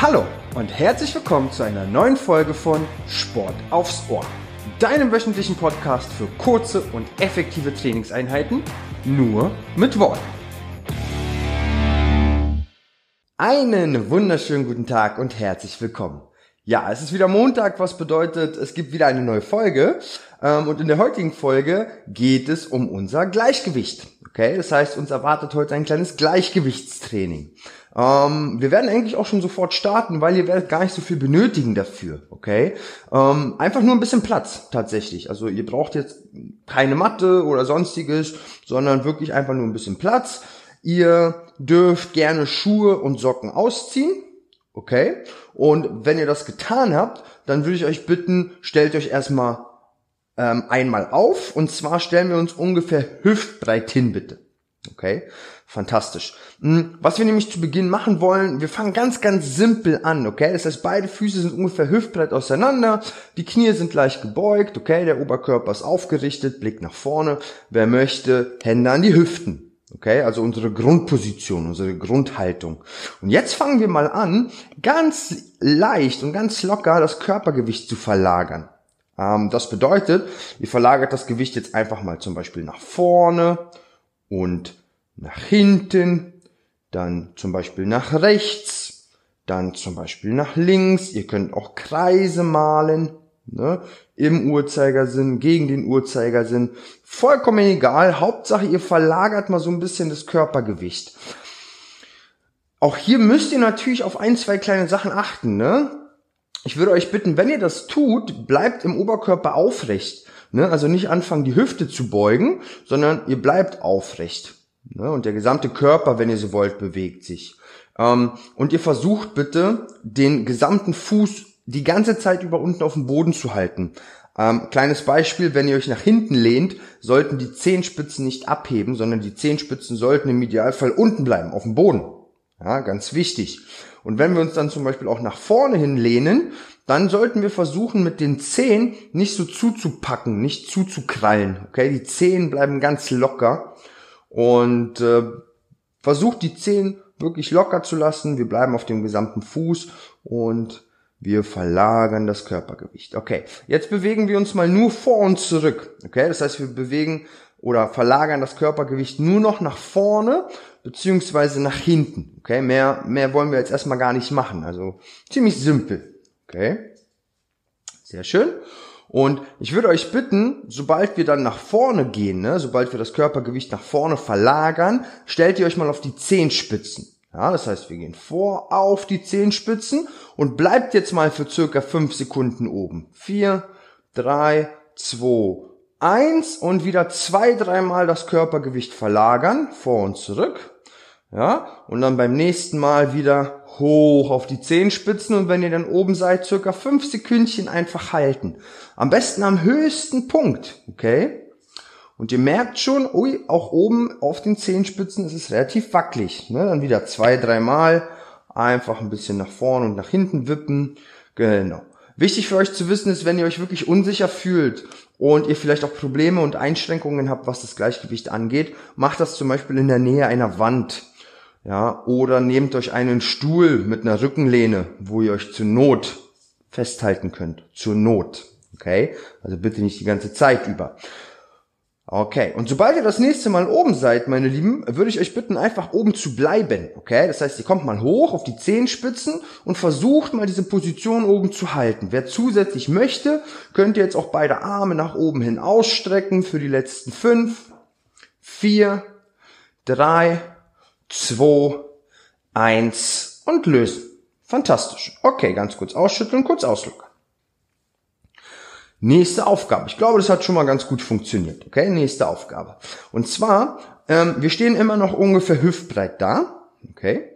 Hallo und herzlich willkommen zu einer neuen Folge von Sport aufs Ohr, deinem wöchentlichen Podcast für kurze und effektive Trainingseinheiten, nur mit Worten. Einen wunderschönen guten Tag und herzlich willkommen. Ja, es ist wieder Montag, was bedeutet, es gibt wieder eine neue Folge. Ähm, und in der heutigen Folge geht es um unser Gleichgewicht. Okay, das heißt, uns erwartet heute ein kleines Gleichgewichtstraining. Ähm, wir werden eigentlich auch schon sofort starten, weil ihr werdet gar nicht so viel benötigen dafür, okay? Ähm, einfach nur ein bisschen Platz tatsächlich. Also ihr braucht jetzt keine Matte oder sonstiges, sondern wirklich einfach nur ein bisschen Platz. Ihr dürft gerne Schuhe und Socken ausziehen, okay? Und wenn ihr das getan habt, dann würde ich euch bitten, stellt euch erstmal ähm, einmal auf und zwar stellen wir uns ungefähr hüftbreit hin, bitte. Okay, fantastisch. Hm, was wir nämlich zu Beginn machen wollen, wir fangen ganz, ganz simpel an, okay? Das heißt, beide Füße sind ungefähr hüftbreit auseinander, die Knie sind leicht gebeugt, okay? Der Oberkörper ist aufgerichtet, Blick nach vorne. Wer möchte, Hände an die Hüften. Okay, also unsere Grundposition, unsere Grundhaltung. Und jetzt fangen wir mal an, ganz leicht und ganz locker das Körpergewicht zu verlagern. Ähm, das bedeutet, ihr verlagert das Gewicht jetzt einfach mal zum Beispiel nach vorne und nach hinten, dann zum Beispiel nach rechts, dann zum Beispiel nach links. Ihr könnt auch Kreise malen, ne? im Uhrzeigersinn, gegen den Uhrzeigersinn. Vollkommen egal. Hauptsache, ihr verlagert mal so ein bisschen das Körpergewicht. Auch hier müsst ihr natürlich auf ein, zwei kleine Sachen achten, ne? Ich würde euch bitten, wenn ihr das tut, bleibt im Oberkörper aufrecht. Ne? Also nicht anfangen, die Hüfte zu beugen, sondern ihr bleibt aufrecht. Ne? Und der gesamte Körper, wenn ihr so wollt, bewegt sich. Ähm, und ihr versucht bitte, den gesamten Fuß die ganze Zeit über unten auf dem Boden zu halten. Ähm, kleines Beispiel, wenn ihr euch nach hinten lehnt, sollten die Zehenspitzen nicht abheben, sondern die Zehenspitzen sollten im Idealfall unten bleiben, auf dem Boden. Ja, ganz wichtig. Und wenn wir uns dann zum Beispiel auch nach vorne hin lehnen, dann sollten wir versuchen, mit den Zehen nicht so zuzupacken, nicht zuzukrallen. Okay, die Zehen bleiben ganz locker und äh, versucht die Zehen wirklich locker zu lassen. Wir bleiben auf dem gesamten Fuß und wir verlagern das Körpergewicht. Okay, jetzt bewegen wir uns mal nur vor und zurück. Okay, das heißt, wir bewegen oder verlagern das Körpergewicht nur noch nach vorne beziehungsweise nach hinten. Okay, mehr, mehr wollen wir jetzt erstmal gar nicht machen. Also ziemlich simpel. Okay, sehr schön. Und ich würde euch bitten, sobald wir dann nach vorne gehen, ne, sobald wir das Körpergewicht nach vorne verlagern, stellt ihr euch mal auf die Zehenspitzen. Ja, das heißt, wir gehen vor auf die Zehenspitzen und bleibt jetzt mal für circa fünf Sekunden oben. Vier, drei, zwei, eins und wieder zwei, dreimal das Körpergewicht verlagern, vor und zurück. Ja, und dann beim nächsten Mal wieder hoch auf die Zehenspitzen und wenn ihr dann oben seid, circa fünf Sekündchen einfach halten. Am besten am höchsten Punkt, okay? Und ihr merkt schon, ui, auch oben auf den Zehenspitzen ist es relativ wackelig. Ne? Dann wieder zwei, dreimal einfach ein bisschen nach vorne und nach hinten wippen. Genau. Wichtig für euch zu wissen ist, wenn ihr euch wirklich unsicher fühlt und ihr vielleicht auch Probleme und Einschränkungen habt, was das Gleichgewicht angeht, macht das zum Beispiel in der Nähe einer Wand. Ja, oder nehmt euch einen Stuhl mit einer Rückenlehne, wo ihr euch zur Not festhalten könnt. Zur Not. Okay? Also bitte nicht die ganze Zeit über. Okay, und sobald ihr das nächste Mal oben seid, meine Lieben, würde ich euch bitten, einfach oben zu bleiben. Okay, das heißt, ihr kommt mal hoch auf die Zehenspitzen und versucht mal diese Position oben zu halten. Wer zusätzlich möchte, könnt ihr jetzt auch beide Arme nach oben hin ausstrecken für die letzten fünf, vier, drei, zwei, eins und lösen. Fantastisch. Okay, ganz kurz ausschütteln, kurz auslockern. Nächste Aufgabe. Ich glaube, das hat schon mal ganz gut funktioniert. Okay, nächste Aufgabe. Und zwar, ähm, wir stehen immer noch ungefähr hüftbreit da. Okay.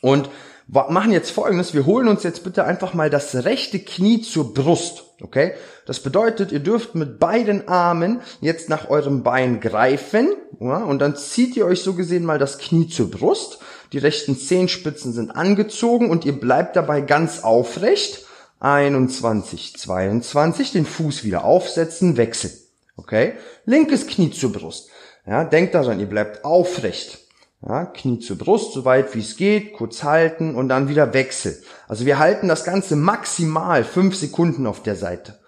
Und machen jetzt folgendes. Wir holen uns jetzt bitte einfach mal das rechte Knie zur Brust. Okay. Das bedeutet, ihr dürft mit beiden Armen jetzt nach eurem Bein greifen. Ja, und dann zieht ihr euch so gesehen mal das Knie zur Brust. Die rechten Zehenspitzen sind angezogen und ihr bleibt dabei ganz aufrecht 21, 22, den Fuß wieder aufsetzen, wechseln. Okay? Linkes Knie zur Brust. Ja, denkt daran, ihr bleibt aufrecht. Ja, Knie zur Brust, so weit wie es geht, kurz halten und dann wieder Wechsel. Also wir halten das Ganze maximal fünf Sekunden auf der Seite.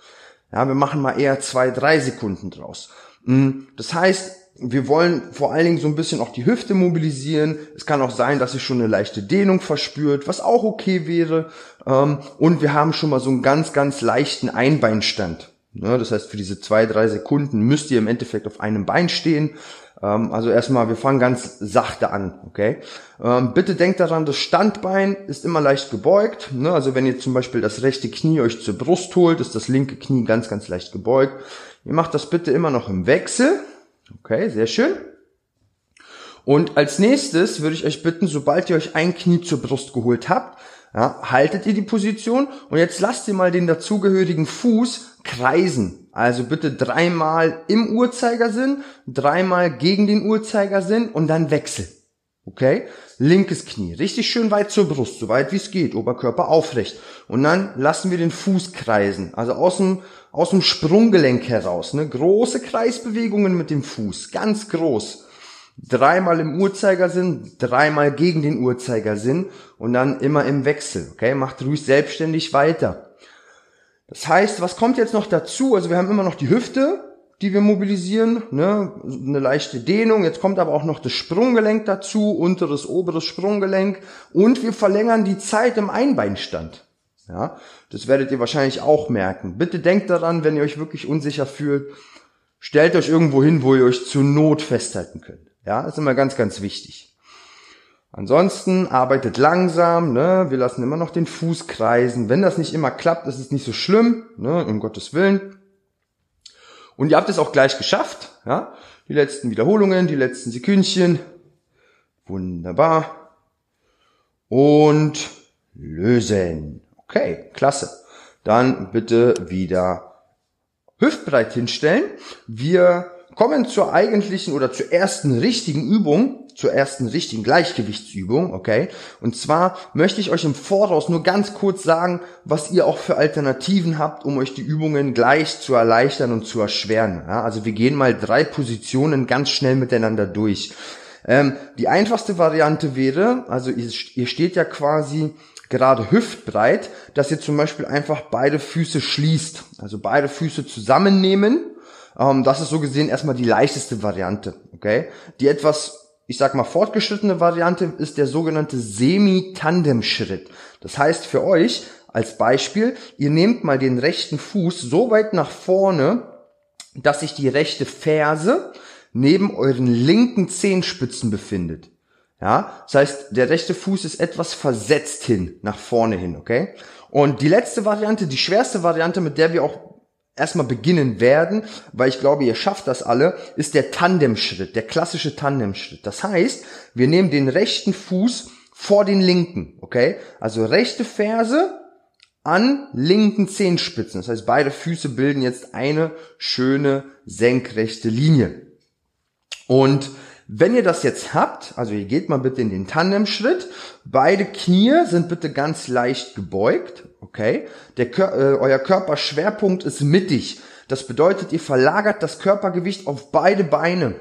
Ja, wir machen mal eher zwei, drei Sekunden draus. Hm, das heißt, wir wollen vor allen Dingen so ein bisschen auch die Hüfte mobilisieren. Es kann auch sein, dass ihr schon eine leichte Dehnung verspürt, was auch okay wäre. Ähm, und wir haben schon mal so einen ganz, ganz leichten Einbeinstand. Das heißt, für diese zwei, drei Sekunden müsst ihr im Endeffekt auf einem Bein stehen. Ähm, also erstmal, wir fangen ganz sachte an, okay? Ähm, bitte denkt daran, das Standbein ist immer leicht gebeugt. Ne? Also wenn ihr zum Beispiel das rechte Knie euch zur Brust holt, ist das linke Knie ganz, ganz leicht gebeugt. Ihr macht das bitte immer noch im Wechsel. Okay, sehr schön. Und als nächstes würde ich euch bitten, sobald ihr euch ein Knie zur Brust geholt habt, ja, haltet ihr die Position und jetzt lasst ihr mal den dazugehörigen Fuß kreisen. Also bitte dreimal im Uhrzeigersinn, dreimal gegen den Uhrzeigersinn und dann Wechsel. Okay? Linkes Knie, richtig schön weit zur Brust, so weit wie es geht, Oberkörper aufrecht. Und dann lassen wir den Fuß kreisen, also aus dem, aus dem Sprunggelenk heraus. Ne? Große Kreisbewegungen mit dem Fuß, ganz groß dreimal im Uhrzeigersinn, dreimal gegen den Uhrzeigersinn und dann immer im Wechsel. Okay, macht ruhig selbstständig weiter. Das heißt, was kommt jetzt noch dazu? Also wir haben immer noch die Hüfte, die wir mobilisieren, ne? eine leichte Dehnung. Jetzt kommt aber auch noch das Sprunggelenk dazu, unteres, oberes Sprunggelenk und wir verlängern die Zeit im Einbeinstand. Ja, das werdet ihr wahrscheinlich auch merken. Bitte denkt daran, wenn ihr euch wirklich unsicher fühlt, stellt euch irgendwo hin, wo ihr euch zur Not festhalten könnt. Ja, ist immer ganz, ganz wichtig. Ansonsten arbeitet langsam, ne? wir lassen immer noch den Fuß kreisen. Wenn das nicht immer klappt, ist es nicht so schlimm, ne? um Gottes Willen. Und ihr habt es auch gleich geschafft. Ja? Die letzten Wiederholungen, die letzten Sekündchen. Wunderbar. Und lösen. Okay, klasse. Dann bitte wieder hüftbreit hinstellen. Wir kommen zur eigentlichen oder zur ersten richtigen Übung, zur ersten richtigen Gleichgewichtsübung, okay? Und zwar möchte ich euch im Voraus nur ganz kurz sagen, was ihr auch für Alternativen habt, um euch die Übungen gleich zu erleichtern und zu erschweren. Ja? Also wir gehen mal drei Positionen ganz schnell miteinander durch. Ähm, die einfachste Variante wäre, also ihr, ihr steht ja quasi gerade hüftbreit, dass ihr zum Beispiel einfach beide Füße schließt. Also beide Füße zusammennehmen ähm, das ist so gesehen erstmal die leichteste Variante, okay? Die etwas, ich sag mal, fortgeschrittene Variante ist der sogenannte Semi-Tandem-Schritt. Das heißt für euch, als Beispiel, ihr nehmt mal den rechten Fuß so weit nach vorne, dass sich die rechte Ferse neben euren linken Zehenspitzen befindet. Ja, das heißt, der rechte Fuß ist etwas versetzt hin, nach vorne hin, okay? Und die letzte Variante, die schwerste Variante, mit der wir auch erstmal beginnen werden, weil ich glaube, ihr schafft das alle, ist der Tandemschritt, der klassische Tandemschritt. Das heißt, wir nehmen den rechten Fuß vor den linken, okay? Also rechte Ferse an linken Zehenspitzen. Das heißt, beide Füße bilden jetzt eine schöne senkrechte Linie. Und wenn ihr das jetzt habt, also ihr geht mal bitte in den Tandemschritt, beide Knie sind bitte ganz leicht gebeugt, okay? Der, äh, euer Körperschwerpunkt ist mittig. Das bedeutet, ihr verlagert das Körpergewicht auf beide Beine.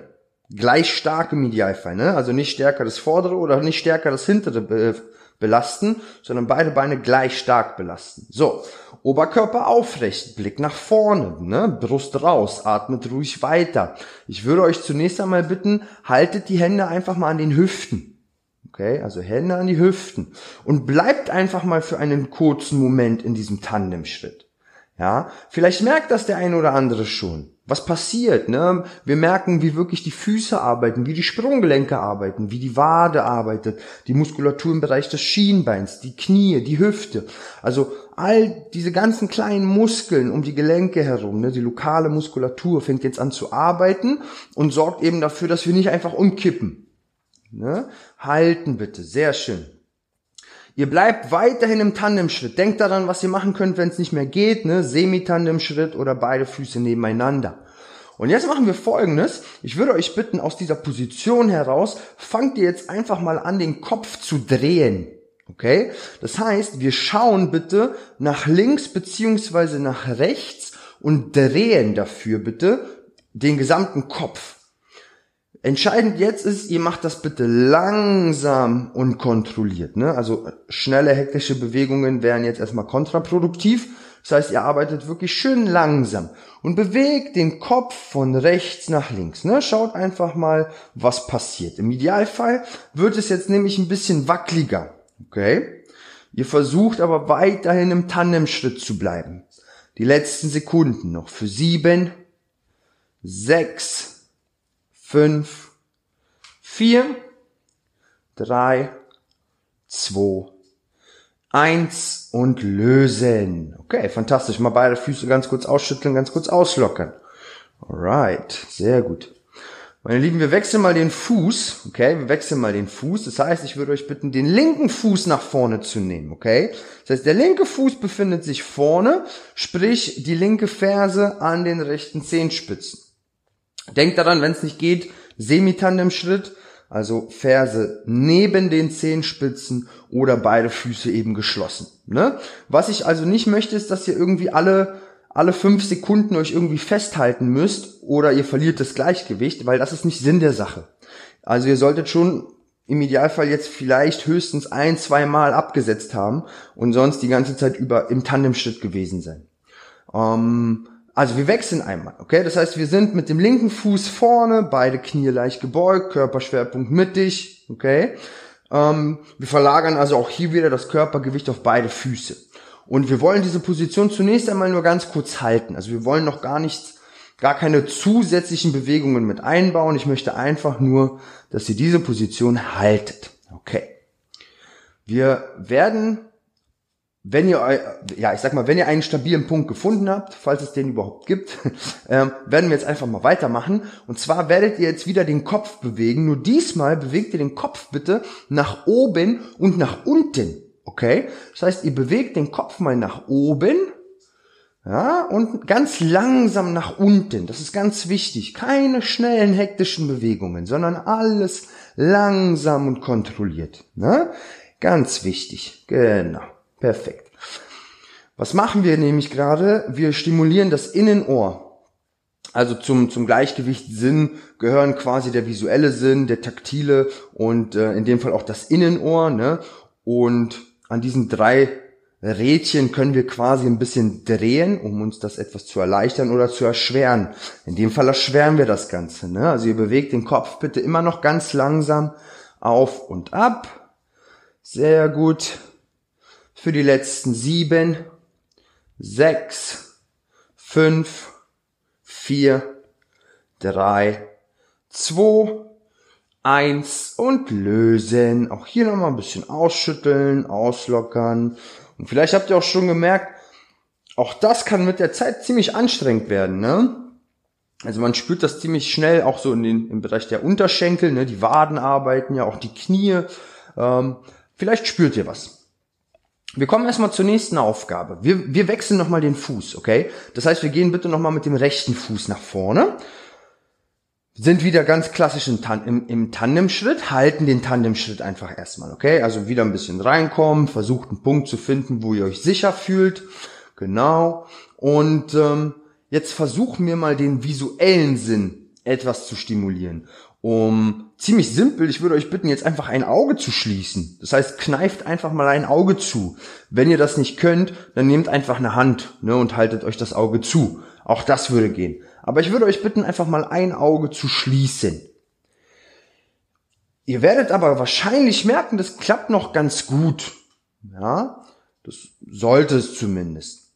Gleich stark im Idealfall, ne? Also nicht stärker das vordere oder nicht stärker das hintere be belasten, sondern beide Beine gleich stark belasten. So, Oberkörper aufrecht, Blick nach vorne, ne? Brust raus, atmet ruhig weiter. Ich würde euch zunächst einmal bitten, haltet die Hände einfach mal an den Hüften. Okay, also Hände an die Hüften und bleibt einfach mal für einen kurzen Moment in diesem Tandemschritt. Ja, vielleicht merkt das der eine oder andere schon. Was passiert, ne? Wir merken, wie wirklich die Füße arbeiten, wie die Sprunggelenke arbeiten, wie die Wade arbeitet, die Muskulatur im Bereich des Schienbeins, die Knie, die Hüfte. Also all diese ganzen kleinen Muskeln um die Gelenke herum, ne? Die lokale Muskulatur fängt jetzt an zu arbeiten und sorgt eben dafür, dass wir nicht einfach umkippen. Ne? Halten bitte, sehr schön. Ihr bleibt weiterhin im Tandemschritt. Denkt daran, was ihr machen könnt, wenn es nicht mehr geht. Ne? Semi-Tandemschritt oder beide Füße nebeneinander. Und jetzt machen wir folgendes. Ich würde euch bitten, aus dieser Position heraus, fangt ihr jetzt einfach mal an, den Kopf zu drehen. Okay? Das heißt, wir schauen bitte nach links beziehungsweise nach rechts und drehen dafür bitte den gesamten Kopf. Entscheidend jetzt ist, ihr macht das bitte langsam und kontrolliert. Ne? Also schnelle, hektische Bewegungen wären jetzt erstmal kontraproduktiv. Das heißt, ihr arbeitet wirklich schön langsam und bewegt den Kopf von rechts nach links. Ne? Schaut einfach mal, was passiert. Im Idealfall wird es jetzt nämlich ein bisschen wackeliger. Okay? Ihr versucht aber weiterhin im Tandemschritt zu bleiben. Die letzten Sekunden noch für sieben, sechs, fünf, vier, drei, zwei, eins und lösen. Okay, fantastisch. Mal beide Füße ganz kurz ausschütteln, ganz kurz auslockern. Alright, sehr gut. Meine Lieben, wir wechseln mal den Fuß, okay? Wir wechseln mal den Fuß. Das heißt, ich würde euch bitten, den linken Fuß nach vorne zu nehmen, okay? Das heißt, der linke Fuß befindet sich vorne, sprich die linke Ferse an den rechten Zehenspitzen. Denkt daran, wenn es nicht geht, Semitandem-Schritt, also Ferse neben den Zehenspitzen oder beide Füße eben geschlossen. Ne? Was ich also nicht möchte, ist, dass ihr irgendwie alle alle fünf Sekunden euch irgendwie festhalten müsst oder ihr verliert das Gleichgewicht, weil das ist nicht Sinn der Sache. Also ihr solltet schon im Idealfall jetzt vielleicht höchstens ein, zwei Mal abgesetzt haben und sonst die ganze Zeit über im Tandemschritt gewesen sein. Ähm, also wir wechseln einmal, okay? Das heißt, wir sind mit dem linken Fuß vorne, beide Knie leicht gebeugt, Körperschwerpunkt mittig, okay? Ähm, wir verlagern also auch hier wieder das Körpergewicht auf beide Füße. Und wir wollen diese Position zunächst einmal nur ganz kurz halten. Also wir wollen noch gar nichts, gar keine zusätzlichen Bewegungen mit einbauen. Ich möchte einfach nur, dass ihr diese Position haltet. Okay. Wir werden, wenn ihr, ja, ich sag mal, wenn ihr einen stabilen Punkt gefunden habt, falls es den überhaupt gibt, ähm, werden wir jetzt einfach mal weitermachen. Und zwar werdet ihr jetzt wieder den Kopf bewegen. Nur diesmal bewegt ihr den Kopf bitte nach oben und nach unten. Okay? Das heißt, ihr bewegt den Kopf mal nach oben, ja, und ganz langsam nach unten. Das ist ganz wichtig. Keine schnellen, hektischen Bewegungen, sondern alles langsam und kontrolliert. Ne? Ganz wichtig. Genau. Perfekt. Was machen wir nämlich gerade? Wir stimulieren das Innenohr. Also zum, zum Gleichgewichtssinn gehören quasi der visuelle Sinn, der taktile und äh, in dem Fall auch das Innenohr. Ne? Und an diesen drei Rädchen können wir quasi ein bisschen drehen, um uns das etwas zu erleichtern oder zu erschweren. In dem Fall erschweren wir das Ganze. Ne? Also ihr bewegt den Kopf bitte immer noch ganz langsam auf und ab. Sehr gut. Für die letzten sieben, sechs, fünf, vier, drei, zwei, eins und lösen. Auch hier nochmal ein bisschen ausschütteln, auslockern. Und vielleicht habt ihr auch schon gemerkt, auch das kann mit der Zeit ziemlich anstrengend werden, ne? Also man spürt das ziemlich schnell auch so in den, im Bereich der Unterschenkel, ne? Die Waden arbeiten ja, auch die Knie. Ähm, vielleicht spürt ihr was. Wir kommen erstmal zur nächsten Aufgabe. Wir, wir wechseln nochmal den Fuß, okay? Das heißt, wir gehen bitte nochmal mit dem rechten Fuß nach vorne sind wieder ganz klassisch im, Tan im, im Tandemschritt, halten den Tandemschritt einfach erstmal, okay? Also wieder ein bisschen reinkommen, versucht einen Punkt zu finden, wo ihr euch sicher fühlt, genau. Und ähm, jetzt versuchen wir mal den visuellen Sinn etwas zu stimulieren. Um ziemlich simpel, ich würde euch bitten, jetzt einfach ein Auge zu schließen. Das heißt, kneift einfach mal ein Auge zu. Wenn ihr das nicht könnt, dann nehmt einfach eine Hand ne, und haltet euch das Auge zu. Auch das würde gehen. Aber ich würde euch bitten, einfach mal ein Auge zu schließen. Ihr werdet aber wahrscheinlich merken, das klappt noch ganz gut. Ja, das sollte es zumindest.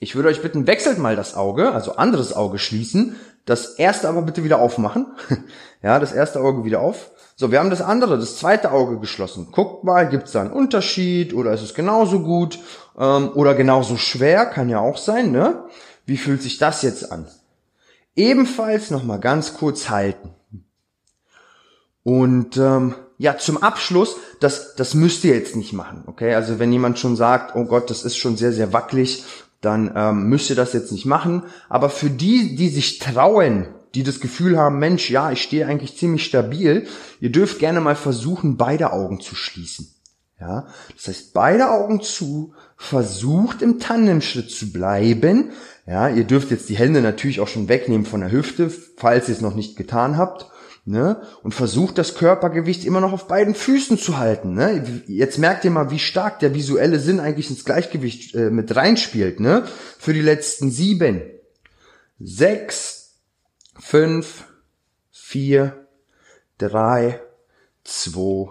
Ich würde euch bitten, wechselt mal das Auge, also anderes Auge schließen, das erste aber bitte wieder aufmachen. ja, das erste Auge wieder auf. So, wir haben das andere, das zweite Auge geschlossen. Guckt mal, gibt es da einen Unterschied oder ist es genauso gut ähm, oder genauso schwer, kann ja auch sein, ne? Wie fühlt sich das jetzt an? Ebenfalls nochmal ganz kurz halten. Und ähm, ja, zum Abschluss, das, das müsst ihr jetzt nicht machen, okay? Also wenn jemand schon sagt, oh Gott, das ist schon sehr, sehr wackelig, dann ähm, müsst ihr das jetzt nicht machen. Aber für die, die sich trauen, die das Gefühl haben, Mensch, ja, ich stehe eigentlich ziemlich stabil, ihr dürft gerne mal versuchen, beide Augen zu schließen. Ja, das heißt, beide Augen zu, versucht im Tandemschritt zu bleiben. Ja, ihr dürft jetzt die Hände natürlich auch schon wegnehmen von der Hüfte, falls ihr es noch nicht getan habt. Ne? Und versucht das Körpergewicht immer noch auf beiden Füßen zu halten. Ne? Jetzt merkt ihr mal, wie stark der visuelle Sinn eigentlich ins Gleichgewicht äh, mit reinspielt. Ne? Für die letzten sieben, sechs, fünf, vier, drei, zwei,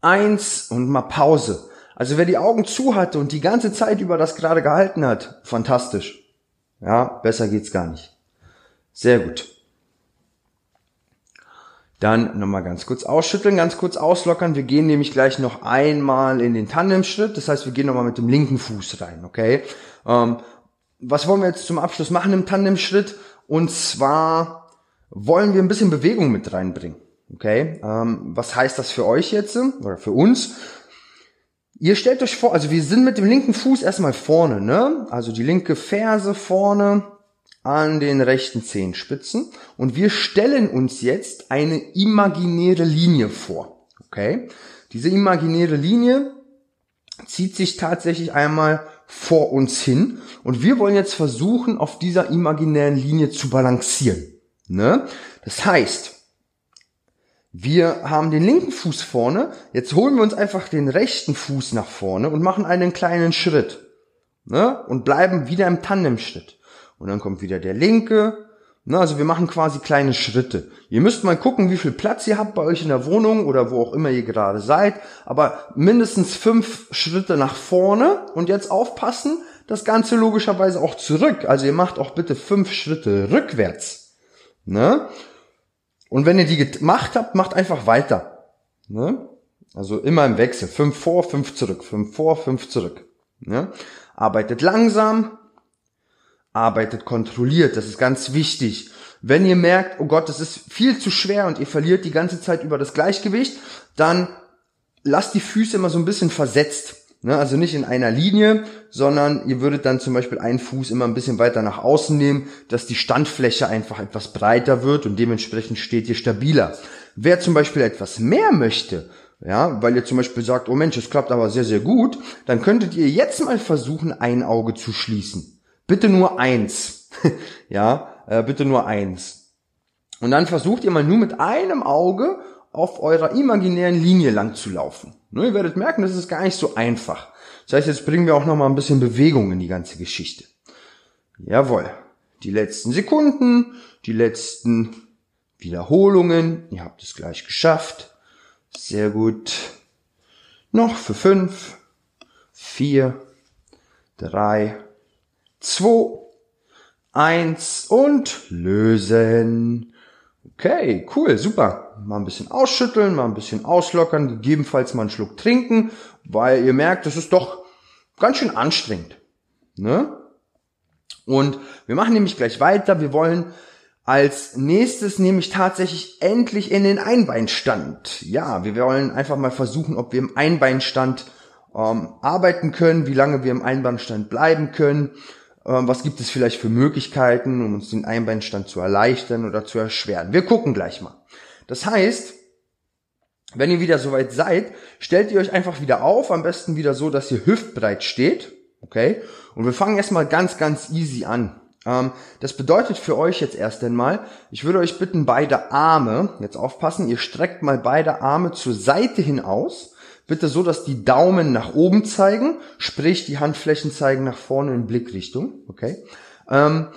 eins und mal Pause. Also wer die Augen zu hatte und die ganze Zeit über das gerade gehalten hat, fantastisch. Ja, besser geht's gar nicht. Sehr gut. Dann nochmal ganz kurz ausschütteln, ganz kurz auslockern. Wir gehen nämlich gleich noch einmal in den Tandemschritt. Das heißt, wir gehen nochmal mit dem linken Fuß rein, okay? Ähm, was wollen wir jetzt zum Abschluss machen im Tandemschritt? Und zwar wollen wir ein bisschen Bewegung mit reinbringen. Okay, ähm, was heißt das für euch jetzt oder für uns? Ihr stellt euch vor, also wir sind mit dem linken Fuß erstmal vorne, ne? Also die linke Ferse vorne an den rechten Zehenspitzen und wir stellen uns jetzt eine imaginäre Linie vor. Okay? Diese imaginäre Linie zieht sich tatsächlich einmal vor uns hin und wir wollen jetzt versuchen, auf dieser imaginären Linie zu balancieren. Ne? Das heißt, wir haben den linken Fuß vorne, jetzt holen wir uns einfach den rechten Fuß nach vorne und machen einen kleinen Schritt. Ne? Und bleiben wieder im Tandemschritt. Und dann kommt wieder der linke. Ne? Also wir machen quasi kleine Schritte. Ihr müsst mal gucken, wie viel Platz ihr habt bei euch in der Wohnung oder wo auch immer ihr gerade seid. Aber mindestens fünf Schritte nach vorne. Und jetzt aufpassen, das Ganze logischerweise auch zurück. Also ihr macht auch bitte fünf Schritte rückwärts. Ne? Und wenn ihr die gemacht habt, macht einfach weiter. Ne? Also immer im Wechsel. Fünf vor, fünf zurück. Fünf vor, fünf zurück. Ne? Arbeitet langsam, arbeitet kontrolliert. Das ist ganz wichtig. Wenn ihr merkt, oh Gott, das ist viel zu schwer und ihr verliert die ganze Zeit über das Gleichgewicht, dann lasst die Füße immer so ein bisschen versetzt. Ne, also nicht in einer Linie, sondern ihr würdet dann zum Beispiel einen Fuß immer ein bisschen weiter nach außen nehmen, dass die Standfläche einfach etwas breiter wird und dementsprechend steht ihr stabiler. Wer zum Beispiel etwas mehr möchte, ja, weil ihr zum Beispiel sagt, oh Mensch, es klappt aber sehr, sehr gut, dann könntet ihr jetzt mal versuchen, ein Auge zu schließen. Bitte nur eins. ja, äh, bitte nur eins. Und dann versucht ihr mal nur mit einem Auge auf eurer imaginären Linie lang zu laufen. Ne, ihr werdet merken, das ist gar nicht so einfach. Das heißt, jetzt bringen wir auch noch mal ein bisschen Bewegung in die ganze Geschichte. Jawohl. Die letzten Sekunden, die letzten Wiederholungen. Ihr habt es gleich geschafft. Sehr gut. Noch für fünf, vier, drei, zwei, eins und lösen. Okay, cool, super. Mal ein bisschen ausschütteln, mal ein bisschen auslockern, gegebenenfalls mal einen Schluck trinken, weil ihr merkt, das ist doch ganz schön anstrengend. Ne? Und wir machen nämlich gleich weiter. Wir wollen als nächstes nämlich tatsächlich endlich in den Einbeinstand. Ja, wir wollen einfach mal versuchen, ob wir im Einbeinstand ähm, arbeiten können, wie lange wir im Einbeinstand bleiben können was gibt es vielleicht für Möglichkeiten, um uns den Einbeinstand zu erleichtern oder zu erschweren. Wir gucken gleich mal. Das heißt, wenn ihr wieder soweit seid, stellt ihr euch einfach wieder auf, am besten wieder so, dass ihr hüftbreit steht, okay? Und wir fangen erstmal ganz, ganz easy an. Ähm, das bedeutet für euch jetzt erst einmal, ich würde euch bitten, beide Arme, jetzt aufpassen, ihr streckt mal beide Arme zur Seite hin aus bitte so, dass die Daumen nach oben zeigen, sprich die Handflächen zeigen nach vorne in Blickrichtung, okay? Ähm,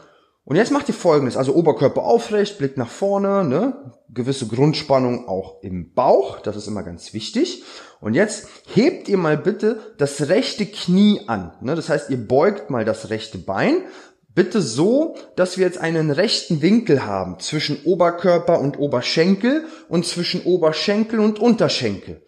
und jetzt macht ihr folgendes, also Oberkörper aufrecht, Blick nach vorne, ne? gewisse Grundspannung auch im Bauch, das ist immer ganz wichtig. Und jetzt hebt ihr mal bitte das rechte Knie an, ne? das heißt, ihr beugt mal das rechte Bein, bitte so, dass wir jetzt einen rechten Winkel haben zwischen Oberkörper und Oberschenkel und zwischen Oberschenkel und Unterschenkel.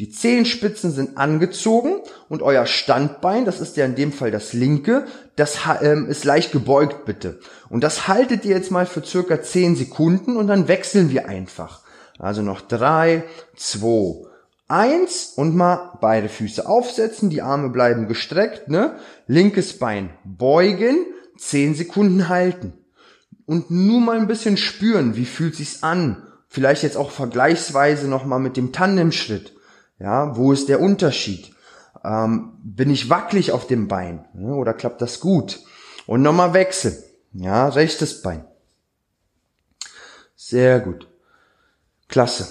Die Zehenspitzen sind angezogen und euer Standbein, das ist ja in dem Fall das linke, das ähm, ist leicht gebeugt bitte. Und das haltet ihr jetzt mal für circa 10 Sekunden und dann wechseln wir einfach. Also noch drei, zwei, eins und mal beide Füße aufsetzen, die Arme bleiben gestreckt, ne? Linkes Bein beugen, 10 Sekunden halten. Und nur mal ein bisschen spüren, wie fühlt sich's an? Vielleicht jetzt auch vergleichsweise nochmal mit dem Tandemschritt. Ja, wo ist der Unterschied? Ähm, bin ich wackelig auf dem Bein ne, oder klappt das gut? Und nochmal wechseln. Ja, rechtes Bein. Sehr gut. Klasse.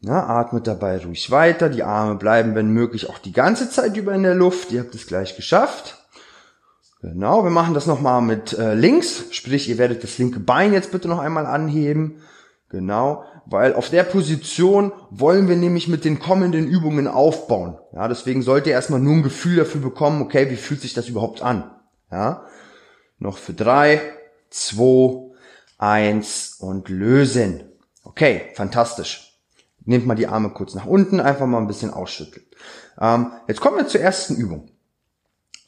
Ja, atmet dabei ruhig weiter. Die Arme bleiben, wenn möglich, auch die ganze Zeit über in der Luft. Ihr habt es gleich geschafft. Genau, wir machen das nochmal mit äh, links. Sprich, ihr werdet das linke Bein jetzt bitte noch einmal anheben. Genau, weil auf der Position wollen wir nämlich mit den kommenden Übungen aufbauen. Ja, deswegen sollt ihr erstmal nur ein Gefühl dafür bekommen, okay, wie fühlt sich das überhaupt an? Ja, noch für drei, zwei, eins und lösen. Okay, fantastisch. Nehmt mal die Arme kurz nach unten, einfach mal ein bisschen ausschütteln. Ähm, jetzt kommen wir zur ersten Übung.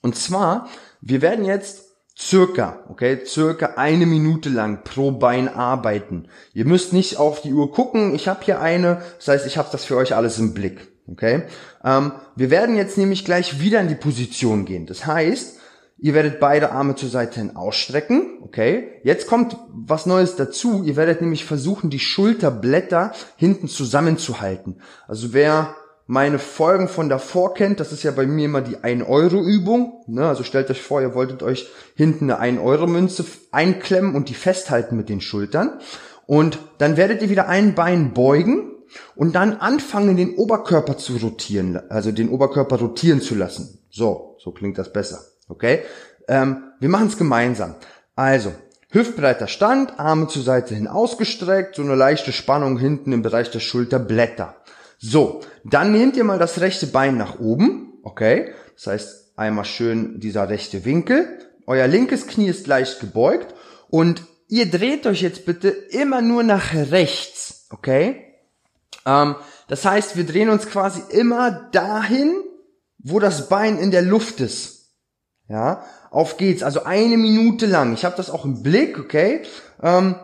Und zwar, wir werden jetzt circa, okay, circa eine Minute lang pro Bein arbeiten. Ihr müsst nicht auf die Uhr gucken. Ich habe hier eine, das heißt, ich habe das für euch alles im Blick. Okay, ähm, wir werden jetzt nämlich gleich wieder in die Position gehen. Das heißt, Ihr werdet beide Arme zur Seite hin ausstrecken, okay? Jetzt kommt was Neues dazu. Ihr werdet nämlich versuchen, die Schulterblätter hinten zusammenzuhalten. Also wer meine Folgen von davor kennt, das ist ja bei mir immer die 1-Euro-Übung. Ne? Also stellt euch vor, ihr wolltet euch hinten eine 1-Euro-Münze einklemmen und die festhalten mit den Schultern. Und dann werdet ihr wieder ein Bein beugen und dann anfangen, den Oberkörper zu rotieren, also den Oberkörper rotieren zu lassen. So, so klingt das besser. Okay? Ähm, wir machen es gemeinsam. Also, hüftbreiter Stand, Arme zur Seite hin ausgestreckt, so eine leichte Spannung hinten im Bereich der Schulterblätter. So, dann nehmt ihr mal das rechte Bein nach oben, okay? Das heißt, einmal schön dieser rechte Winkel. Euer linkes Knie ist leicht gebeugt und ihr dreht euch jetzt bitte immer nur nach rechts, okay? Ähm, das heißt, wir drehen uns quasi immer dahin, wo das Bein in der Luft ist. Ja, auf geht's. Also eine Minute lang. Ich habe das auch im Blick, okay? Ähm,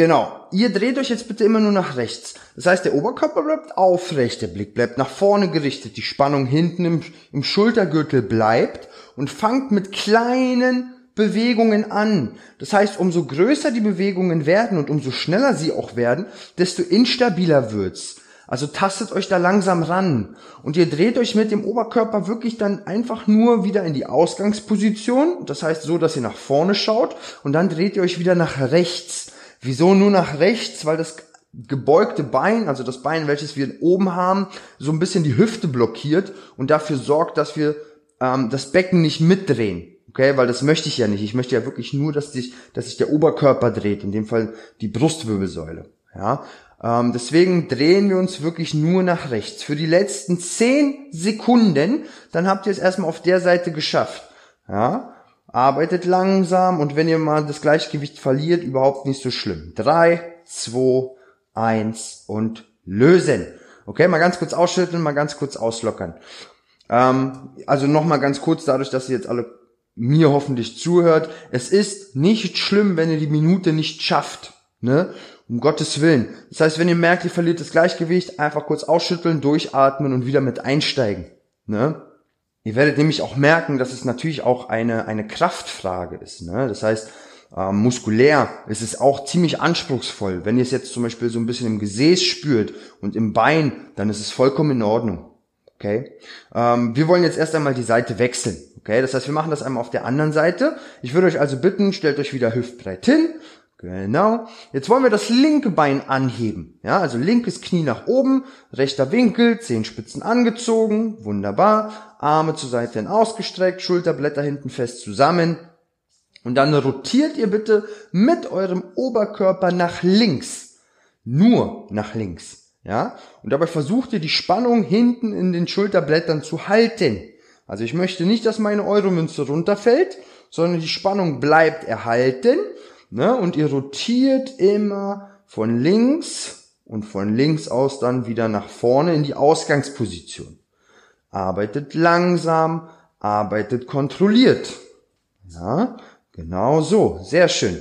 genau. Ihr dreht euch jetzt bitte immer nur nach rechts. Das heißt, der Oberkörper bleibt aufrecht, der Blick bleibt nach vorne gerichtet, die Spannung hinten im, im Schultergürtel bleibt und fangt mit kleinen Bewegungen an. Das heißt, umso größer die Bewegungen werden und umso schneller sie auch werden, desto instabiler wird's. Also tastet euch da langsam ran und ihr dreht euch mit dem Oberkörper wirklich dann einfach nur wieder in die Ausgangsposition. Das heißt so, dass ihr nach vorne schaut und dann dreht ihr euch wieder nach rechts. Wieso nur nach rechts? Weil das gebeugte Bein, also das Bein, welches wir oben haben, so ein bisschen die Hüfte blockiert und dafür sorgt, dass wir ähm, das Becken nicht mitdrehen. Okay, weil das möchte ich ja nicht. Ich möchte ja wirklich nur, dass sich, dass sich der Oberkörper dreht, in dem Fall die Brustwirbelsäule. Ja, ähm, deswegen drehen wir uns wirklich nur nach rechts. Für die letzten zehn Sekunden, dann habt ihr es erstmal auf der Seite geschafft. Ja, arbeitet langsam und wenn ihr mal das Gleichgewicht verliert, überhaupt nicht so schlimm. Drei, zwei, eins und lösen. Okay, mal ganz kurz ausschütteln, mal ganz kurz auslockern. Ähm, also nochmal ganz kurz, dadurch, dass ihr jetzt alle mir hoffentlich zuhört. Es ist nicht schlimm, wenn ihr die Minute nicht schafft. Ne? Um Gottes Willen. Das heißt, wenn ihr merkt, ihr verliert das Gleichgewicht, einfach kurz ausschütteln, durchatmen und wieder mit einsteigen. Ne? Ihr werdet nämlich auch merken, dass es natürlich auch eine, eine Kraftfrage ist. Ne? Das heißt, ähm, muskulär ist es auch ziemlich anspruchsvoll. Wenn ihr es jetzt zum Beispiel so ein bisschen im Gesäß spürt und im Bein, dann ist es vollkommen in Ordnung. Okay? Ähm, wir wollen jetzt erst einmal die Seite wechseln. Okay? Das heißt, wir machen das einmal auf der anderen Seite. Ich würde euch also bitten, stellt euch wieder hüftbreit hin, Genau. Jetzt wollen wir das linke Bein anheben. Ja, also linkes Knie nach oben, rechter Winkel, Zehenspitzen angezogen, wunderbar. Arme zur Seite hin ausgestreckt, Schulterblätter hinten fest zusammen. Und dann rotiert ihr bitte mit eurem Oberkörper nach links. Nur nach links. Ja, und dabei versucht ihr die Spannung hinten in den Schulterblättern zu halten. Also ich möchte nicht, dass meine Euromünze runterfällt, sondern die Spannung bleibt erhalten Ne? Und ihr rotiert immer von links und von links aus dann wieder nach vorne in die Ausgangsposition. Arbeitet langsam, arbeitet kontrolliert. Ja, genau so. Sehr schön.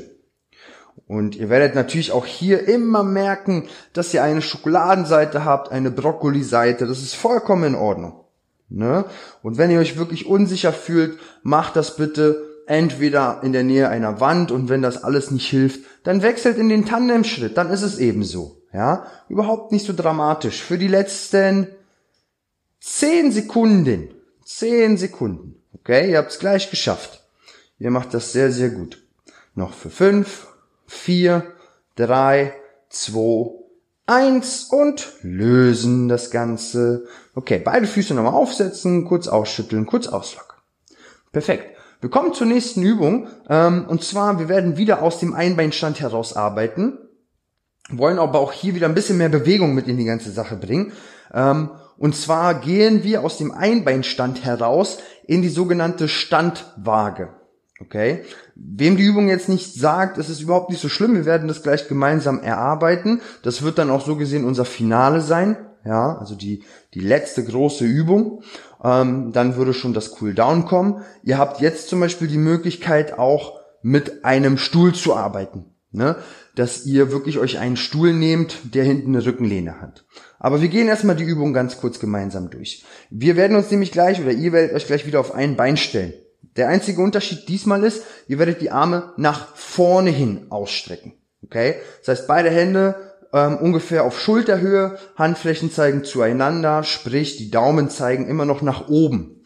Und ihr werdet natürlich auch hier immer merken, dass ihr eine Schokoladenseite habt, eine Brokkoli-Seite. Das ist vollkommen in Ordnung. Ne? Und wenn ihr euch wirklich unsicher fühlt, macht das bitte entweder in der Nähe einer Wand und wenn das alles nicht hilft, dann wechselt in den Tandemschritt, dann ist es eben so. Ja, überhaupt nicht so dramatisch. Für die letzten zehn Sekunden, zehn Sekunden, okay, ihr habt es gleich geschafft. Ihr macht das sehr, sehr gut. Noch für fünf, vier, drei, zwei, Eins und lösen das Ganze. Okay, beide Füße nochmal aufsetzen, kurz ausschütteln, kurz auslockern. Perfekt. Wir kommen zur nächsten Übung. Ähm, und zwar, wir werden wieder aus dem Einbeinstand heraus arbeiten. Wollen aber auch hier wieder ein bisschen mehr Bewegung mit in die ganze Sache bringen. Ähm, und zwar gehen wir aus dem Einbeinstand heraus in die sogenannte Standwaage. Okay? Wem die Übung jetzt nicht sagt, ist es überhaupt nicht so schlimm. Wir werden das gleich gemeinsam erarbeiten. Das wird dann auch so gesehen unser Finale sein. Ja, also die, die letzte große Übung. Ähm, dann würde schon das Cooldown kommen. Ihr habt jetzt zum Beispiel die Möglichkeit auch mit einem Stuhl zu arbeiten. Ne? Dass ihr wirklich euch einen Stuhl nehmt, der hinten eine Rückenlehne hat. Aber wir gehen erstmal die Übung ganz kurz gemeinsam durch. Wir werden uns nämlich gleich oder ihr werdet euch gleich wieder auf ein Bein stellen. Der einzige Unterschied diesmal ist, ihr werdet die Arme nach vorne hin ausstrecken. Okay? Das heißt, beide Hände ähm, ungefähr auf Schulterhöhe, Handflächen zeigen zueinander, sprich die Daumen zeigen immer noch nach oben.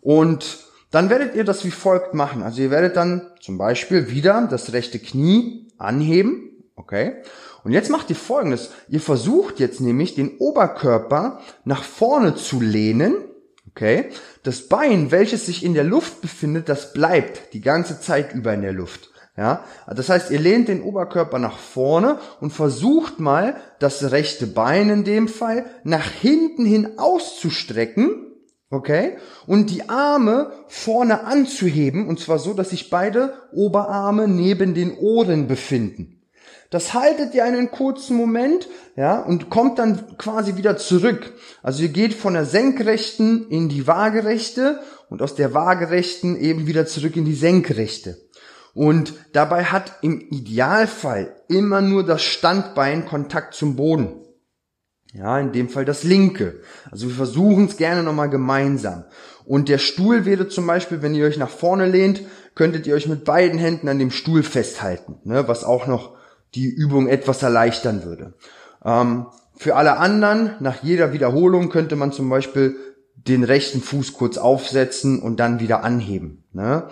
Und dann werdet ihr das wie folgt machen. Also ihr werdet dann zum Beispiel wieder das rechte Knie anheben. Okay? Und jetzt macht ihr folgendes. Ihr versucht jetzt nämlich den Oberkörper nach vorne zu lehnen Okay? Das Bein, welches sich in der Luft befindet, das bleibt die ganze Zeit über in der Luft. Ja? Das heißt, ihr lehnt den Oberkörper nach vorne und versucht mal, das rechte Bein in dem Fall nach hinten hin auszustrecken. Okay? Und die Arme vorne anzuheben, und zwar so, dass sich beide Oberarme neben den Ohren befinden. Das haltet ihr einen kurzen Moment, ja, und kommt dann quasi wieder zurück. Also ihr geht von der senkrechten in die waagerechte und aus der waagerechten eben wieder zurück in die senkrechte. Und dabei hat im Idealfall immer nur das Standbein Kontakt zum Boden. Ja, in dem Fall das linke. Also wir versuchen es gerne nochmal gemeinsam. Und der Stuhl wäre zum Beispiel, wenn ihr euch nach vorne lehnt, könntet ihr euch mit beiden Händen an dem Stuhl festhalten, ne, was auch noch die Übung etwas erleichtern würde. Ähm, für alle anderen, nach jeder Wiederholung könnte man zum Beispiel den rechten Fuß kurz aufsetzen und dann wieder anheben. Ne?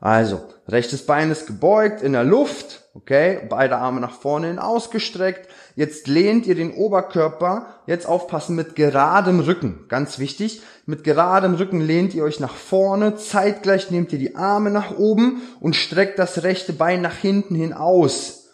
Also, rechtes Bein ist gebeugt in der Luft, okay, beide Arme nach vorne hin ausgestreckt. Jetzt lehnt ihr den Oberkörper, jetzt aufpassen mit geradem Rücken, ganz wichtig. Mit geradem Rücken lehnt ihr euch nach vorne, zeitgleich nehmt ihr die Arme nach oben und streckt das rechte Bein nach hinten hin aus.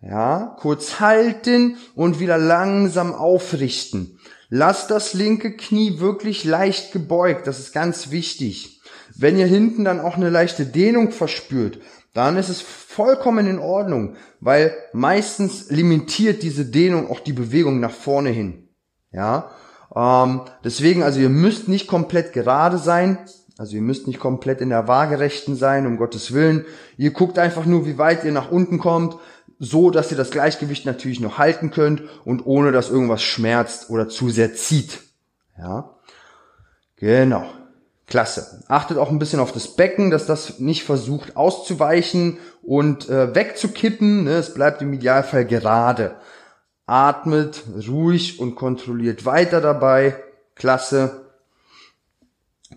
Ja, kurz halten und wieder langsam aufrichten. Lass das linke Knie wirklich leicht gebeugt, das ist ganz wichtig. Wenn ihr hinten dann auch eine leichte Dehnung verspürt, dann ist es vollkommen in Ordnung, weil meistens limitiert diese Dehnung auch die Bewegung nach vorne hin. Ja, ähm, deswegen, also ihr müsst nicht komplett gerade sein, also ihr müsst nicht komplett in der Waagerechten sein, um Gottes Willen. Ihr guckt einfach nur, wie weit ihr nach unten kommt so, dass ihr das Gleichgewicht natürlich noch halten könnt und ohne dass irgendwas schmerzt oder zu sehr zieht. Ja, genau. Klasse. Achtet auch ein bisschen auf das Becken, dass das nicht versucht auszuweichen und äh, wegzukippen. Ne? Es bleibt im Idealfall gerade. Atmet ruhig und kontrolliert weiter dabei. Klasse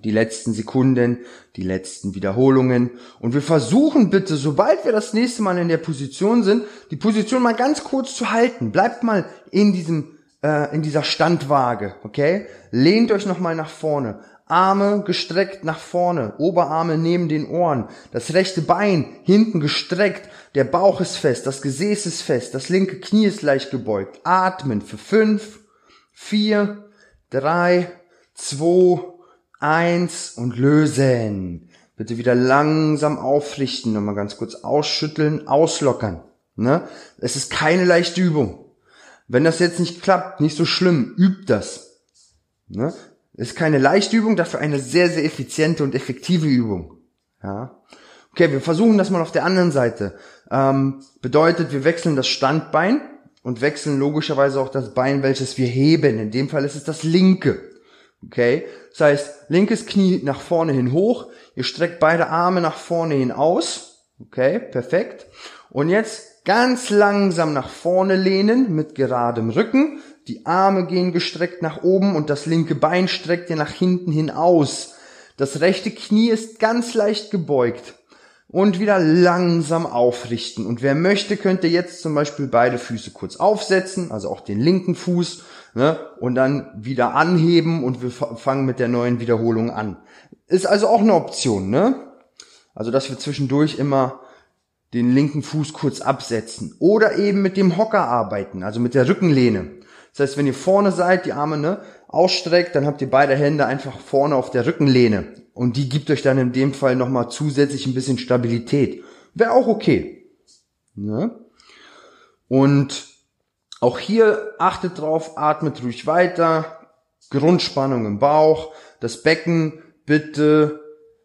die letzten Sekunden, die letzten Wiederholungen. Und wir versuchen bitte, sobald wir das nächste Mal in der Position sind, die Position mal ganz kurz zu halten. Bleibt mal in diesem, äh, in dieser Standwaage, okay? Lehnt euch nochmal nach vorne. Arme gestreckt nach vorne, Oberarme neben den Ohren, das rechte Bein hinten gestreckt, der Bauch ist fest, das Gesäß ist fest, das linke Knie ist leicht gebeugt. Atmen für fünf, vier, drei, zwei, Eins und lösen. Bitte wieder langsam aufrichten, nochmal ganz kurz ausschütteln, auslockern. Ne? Es ist keine leichte Übung. Wenn das jetzt nicht klappt, nicht so schlimm, übt das. Ne? Ist keine leichte Übung, dafür eine sehr, sehr effiziente und effektive Übung. Ja? Okay, wir versuchen das mal auf der anderen Seite. Ähm, bedeutet, wir wechseln das Standbein und wechseln logischerweise auch das Bein, welches wir heben. In dem Fall ist es das linke. Okay? Das heißt, linkes Knie nach vorne hin hoch. Ihr streckt beide Arme nach vorne hin aus. Okay? Perfekt. Und jetzt ganz langsam nach vorne lehnen mit geradem Rücken. Die Arme gehen gestreckt nach oben und das linke Bein streckt ihr nach hinten hin aus. Das rechte Knie ist ganz leicht gebeugt. und wieder langsam aufrichten. Und wer möchte, könnte jetzt zum Beispiel beide Füße kurz aufsetzen, also auch den linken Fuß, ne, und dann wieder anheben und wir fangen mit der neuen Wiederholung an. Ist also auch eine Option, ne? Also, dass wir zwischendurch immer den linken Fuß kurz absetzen oder eben mit dem Hocker arbeiten, also mit der Rückenlehne. Das heißt, wenn ihr vorne seid, die Arme ne, ausstreckt, dann habt ihr beide Hände einfach vorne auf der Rückenlehne und die gibt euch dann in dem Fall nochmal zusätzlich ein bisschen Stabilität. Wäre auch okay. Ne? Und auch hier achtet drauf, atmet ruhig weiter, Grundspannung im Bauch, das Becken bitte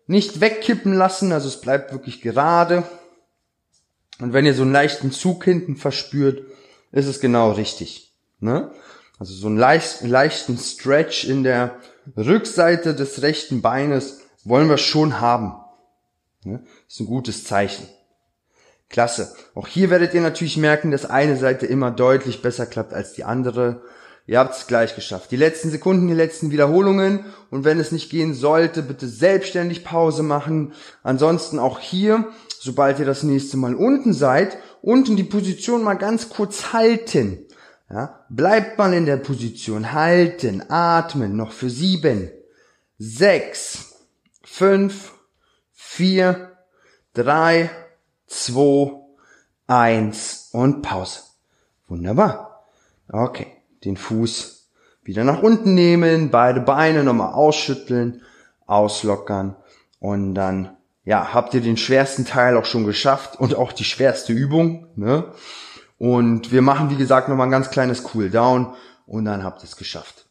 nicht wegkippen lassen, also es bleibt wirklich gerade. Und wenn ihr so einen leichten Zug hinten verspürt, ist es genau richtig. Ne? Also so einen leicht, leichten Stretch in der Rückseite des rechten Beines wollen wir schon haben. Ne? Ist ein gutes Zeichen. Klasse. Auch hier werdet ihr natürlich merken, dass eine Seite immer deutlich besser klappt als die andere. Ihr habt es gleich geschafft. Die letzten Sekunden, die letzten Wiederholungen. Und wenn es nicht gehen sollte, bitte selbstständig Pause machen. Ansonsten auch hier, sobald ihr das nächste Mal unten seid, unten die Position mal ganz kurz halten. Ja, bleibt mal in der Position, halten, atmen, noch für sieben, sechs, fünf, vier, drei, zwei, eins. Und Pause. Wunderbar. Okay, den Fuß wieder nach unten nehmen, beide Beine nochmal ausschütteln, auslockern. Und dann, ja, habt ihr den schwersten Teil auch schon geschafft und auch die schwerste Übung, ne? Und wir machen, wie gesagt, nochmal ein ganz kleines Cooldown und dann habt ihr es geschafft.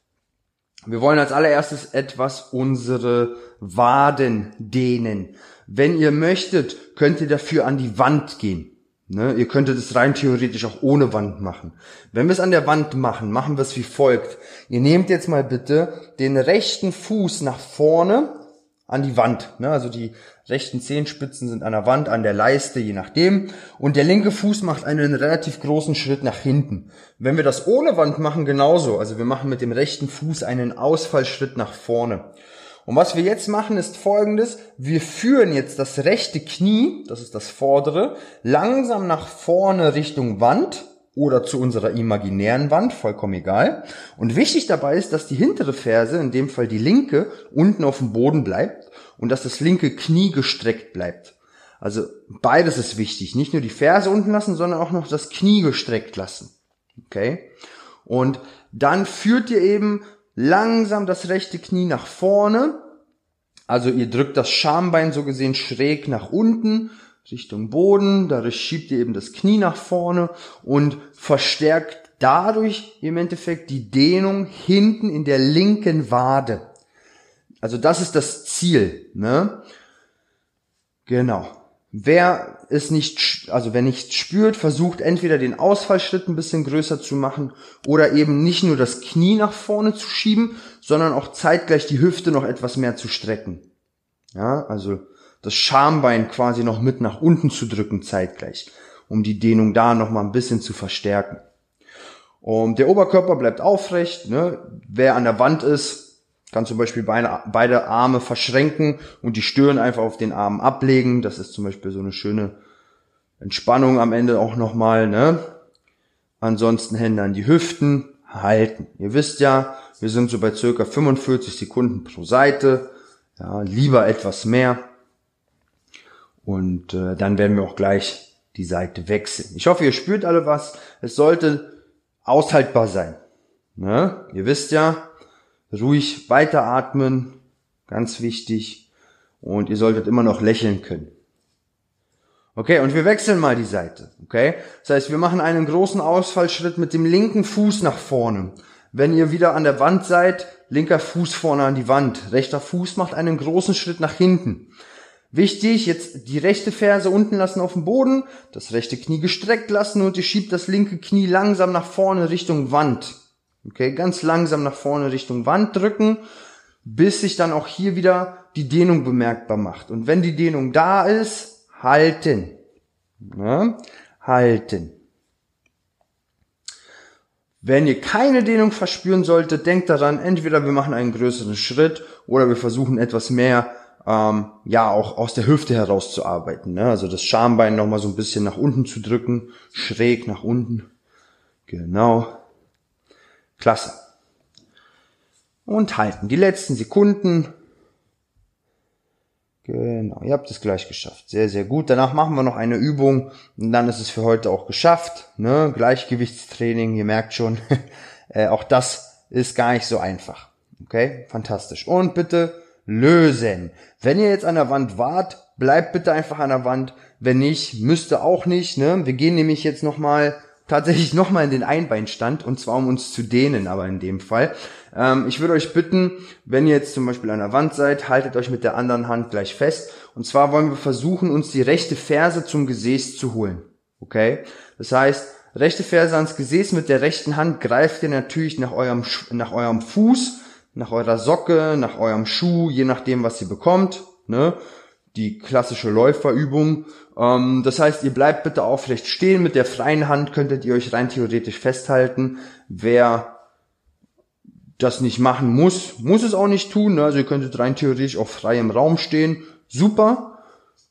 Wir wollen als allererstes etwas unsere Waden dehnen. Wenn ihr möchtet, könnt ihr dafür an die Wand gehen. Ne? Ihr könntet es rein theoretisch auch ohne Wand machen. Wenn wir es an der Wand machen, machen wir es wie folgt. Ihr nehmt jetzt mal bitte den rechten Fuß nach vorne an die Wand. Ne? Also die rechten Zehenspitzen sind an der Wand, an der Leiste, je nachdem. Und der linke Fuß macht einen relativ großen Schritt nach hinten. Wenn wir das ohne Wand machen, genauso. Also wir machen mit dem rechten Fuß einen Ausfallschritt nach vorne. Und was wir jetzt machen, ist folgendes. Wir führen jetzt das rechte Knie, das ist das vordere, langsam nach vorne Richtung Wand oder zu unserer imaginären Wand, vollkommen egal. Und wichtig dabei ist, dass die hintere Ferse, in dem Fall die linke, unten auf dem Boden bleibt und dass das linke Knie gestreckt bleibt. Also beides ist wichtig. Nicht nur die Ferse unten lassen, sondern auch noch das Knie gestreckt lassen. Okay? Und dann führt ihr eben langsam das rechte Knie nach vorne. Also ihr drückt das Schambein so gesehen schräg nach unten Richtung Boden. Dadurch schiebt ihr eben das Knie nach vorne und verstärkt dadurch im Endeffekt die Dehnung hinten in der linken Wade. Also das ist das Ziel, ne? Genau. Wer es nicht, also wer nicht spürt, versucht entweder den Ausfallschritt ein bisschen größer zu machen oder eben nicht nur das Knie nach vorne zu schieben, sondern auch zeitgleich die Hüfte noch etwas mehr zu strecken. Ja, also das Schambein quasi noch mit nach unten zu drücken zeitgleich, um die Dehnung da noch mal ein bisschen zu verstärken. Und der Oberkörper bleibt aufrecht. Ne? Wer an der Wand ist, kann zum Beispiel beide, beide Arme verschränken und die Stirn einfach auf den Armen ablegen. Das ist zum Beispiel so eine schöne Entspannung am Ende auch nochmal. Ne? Ansonsten Hände an die Hüften halten. Ihr wisst ja, wir sind so bei circa 45 Sekunden pro Seite. Ja, lieber etwas mehr. Und äh, dann werden wir auch gleich die Seite wechseln. Ich hoffe, ihr spürt alle was. Es sollte aushaltbar sein. Ne? Ihr wisst ja, ruhig weiteratmen, ganz wichtig. Und ihr solltet immer noch lächeln können. Okay, und wir wechseln mal die Seite. Okay, das heißt, wir machen einen großen Ausfallschritt mit dem linken Fuß nach vorne. Wenn ihr wieder an der Wand seid, linker Fuß vorne an die Wand. Rechter Fuß macht einen großen Schritt nach hinten. Wichtig, jetzt die rechte Ferse unten lassen auf dem Boden, das rechte Knie gestreckt lassen und ihr schiebt das linke Knie langsam nach vorne Richtung Wand. Okay, ganz langsam nach vorne Richtung Wand drücken, bis sich dann auch hier wieder die Dehnung bemerkbar macht. Und wenn die Dehnung da ist, halten. Ja, halten. Wenn ihr keine Dehnung verspüren solltet, denkt daran, entweder wir machen einen größeren Schritt oder wir versuchen etwas mehr ähm, ja auch aus der Hüfte heraus zu arbeiten. Ne? Also das Schambein nochmal so ein bisschen nach unten zu drücken, schräg nach unten. Genau. Klasse. Und halten. Die letzten Sekunden. Genau, ihr habt es gleich geschafft. Sehr, sehr gut. Danach machen wir noch eine Übung und dann ist es für heute auch geschafft. Ne? Gleichgewichtstraining, ihr merkt schon, äh, auch das ist gar nicht so einfach. Okay, fantastisch. Und bitte lösen. Wenn ihr jetzt an der Wand wart, bleibt bitte einfach an der Wand. Wenn nicht, müsste auch nicht. Ne? Wir gehen nämlich jetzt nochmal tatsächlich nochmal in den Einbeinstand und zwar um uns zu dehnen, aber in dem Fall. Ähm, ich würde euch bitten, wenn ihr jetzt zum Beispiel an der Wand seid, haltet euch mit der anderen Hand gleich fest. Und zwar wollen wir versuchen, uns die rechte Ferse zum Gesäß zu holen. Okay? Das heißt, rechte Ferse ans Gesäß mit der rechten Hand greift ihr natürlich nach eurem, nach eurem Fuß, nach eurer Socke, nach eurem Schuh, je nachdem, was ihr bekommt. Ne? Die klassische Läuferübung. Ähm, das heißt, ihr bleibt bitte aufrecht stehen. Mit der freien Hand könntet ihr euch rein theoretisch festhalten. Wer das nicht machen muss, muss es auch nicht tun. Ne? Also ihr könntet rein theoretisch auch frei im Raum stehen. Super,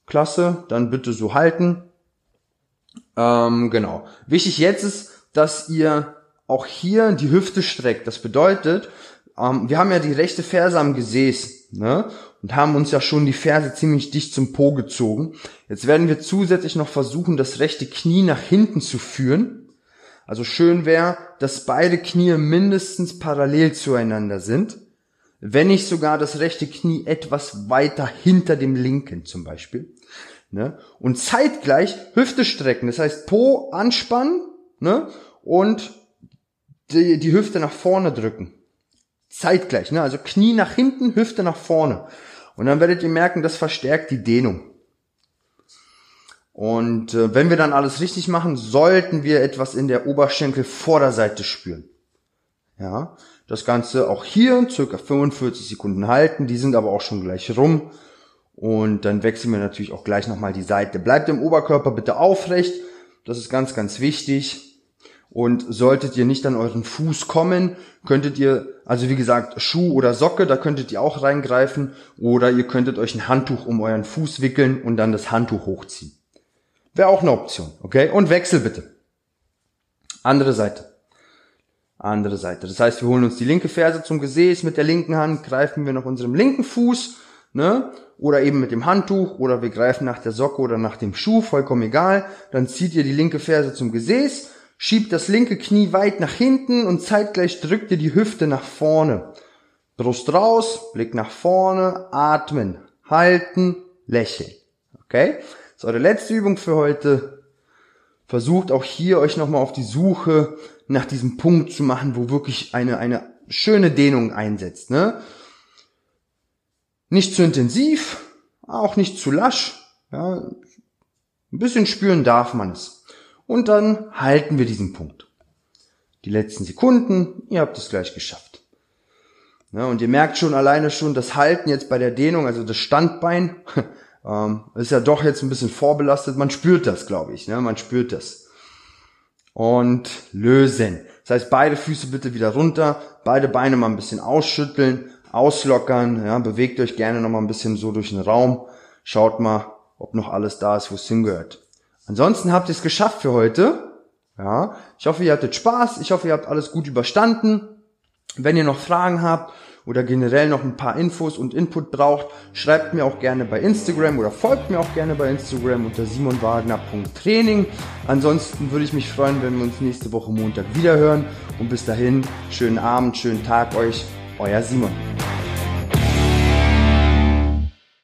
klasse, dann bitte so halten. Ähm, genau. Wichtig jetzt ist, dass ihr auch hier die Hüfte streckt. Das bedeutet, ähm, wir haben ja die rechte Ferse am Gesäß ne? und haben uns ja schon die Ferse ziemlich dicht zum Po gezogen. Jetzt werden wir zusätzlich noch versuchen, das rechte Knie nach hinten zu führen also schön wäre, dass beide Knie mindestens parallel zueinander sind, wenn nicht sogar das rechte Knie etwas weiter hinter dem linken zum Beispiel. Ne? Und zeitgleich Hüfte strecken, das heißt Po anspannen ne? und die, die Hüfte nach vorne drücken. Zeitgleich, ne? also Knie nach hinten, Hüfte nach vorne. Und dann werdet ihr merken, das verstärkt die Dehnung. Und äh, wenn wir dann alles richtig machen, sollten wir etwas in der Oberschenkelvorderseite spüren. Ja, das Ganze auch hier circa 45 Sekunden halten. Die sind aber auch schon gleich rum. Und dann wechseln wir natürlich auch gleich nochmal die Seite. Bleibt im Oberkörper bitte aufrecht. Das ist ganz, ganz wichtig. Und solltet ihr nicht an euren Fuß kommen, könntet ihr, also wie gesagt, Schuh oder Socke, da könntet ihr auch reingreifen. Oder ihr könntet euch ein Handtuch um euren Fuß wickeln und dann das Handtuch hochziehen. Wäre auch eine Option, okay? Und Wechsel bitte. Andere Seite. Andere Seite. Das heißt, wir holen uns die linke Ferse zum Gesäß, mit der linken Hand greifen wir nach unserem linken Fuß, ne? Oder eben mit dem Handtuch, oder wir greifen nach der Socke oder nach dem Schuh, vollkommen egal. Dann zieht ihr die linke Ferse zum Gesäß, schiebt das linke Knie weit nach hinten und zeitgleich drückt ihr die Hüfte nach vorne. Brust raus, Blick nach vorne, atmen, halten, lächeln. Okay? So, die letzte Übung für heute. Versucht auch hier euch nochmal auf die Suche nach diesem Punkt zu machen, wo wirklich eine, eine schöne Dehnung einsetzt. Ne? Nicht zu intensiv, auch nicht zu lasch. Ja? Ein bisschen spüren darf man es. Und dann halten wir diesen Punkt. Die letzten Sekunden, ihr habt es gleich geschafft. Ja, und ihr merkt schon alleine schon das Halten jetzt bei der Dehnung, also das Standbein, ähm, ist ja doch jetzt ein bisschen vorbelastet. Man spürt das, glaube ich. Ne? Man spürt das. Und lösen. Das heißt, beide Füße bitte wieder runter, beide Beine mal ein bisschen ausschütteln, auslockern. Ja? Bewegt euch gerne noch mal ein bisschen so durch den Raum. Schaut mal, ob noch alles da ist, wo es hingehört. Ansonsten habt ihr es geschafft für heute. Ja, ich hoffe, ihr hattet Spaß. Ich hoffe, ihr habt alles gut überstanden. Wenn ihr noch Fragen habt oder generell noch ein paar Infos und Input braucht, schreibt mir auch gerne bei Instagram oder folgt mir auch gerne bei Instagram unter simonwagner.training. Ansonsten würde ich mich freuen, wenn wir uns nächste Woche Montag wiederhören. Und bis dahin, schönen Abend, schönen Tag euch, euer Simon.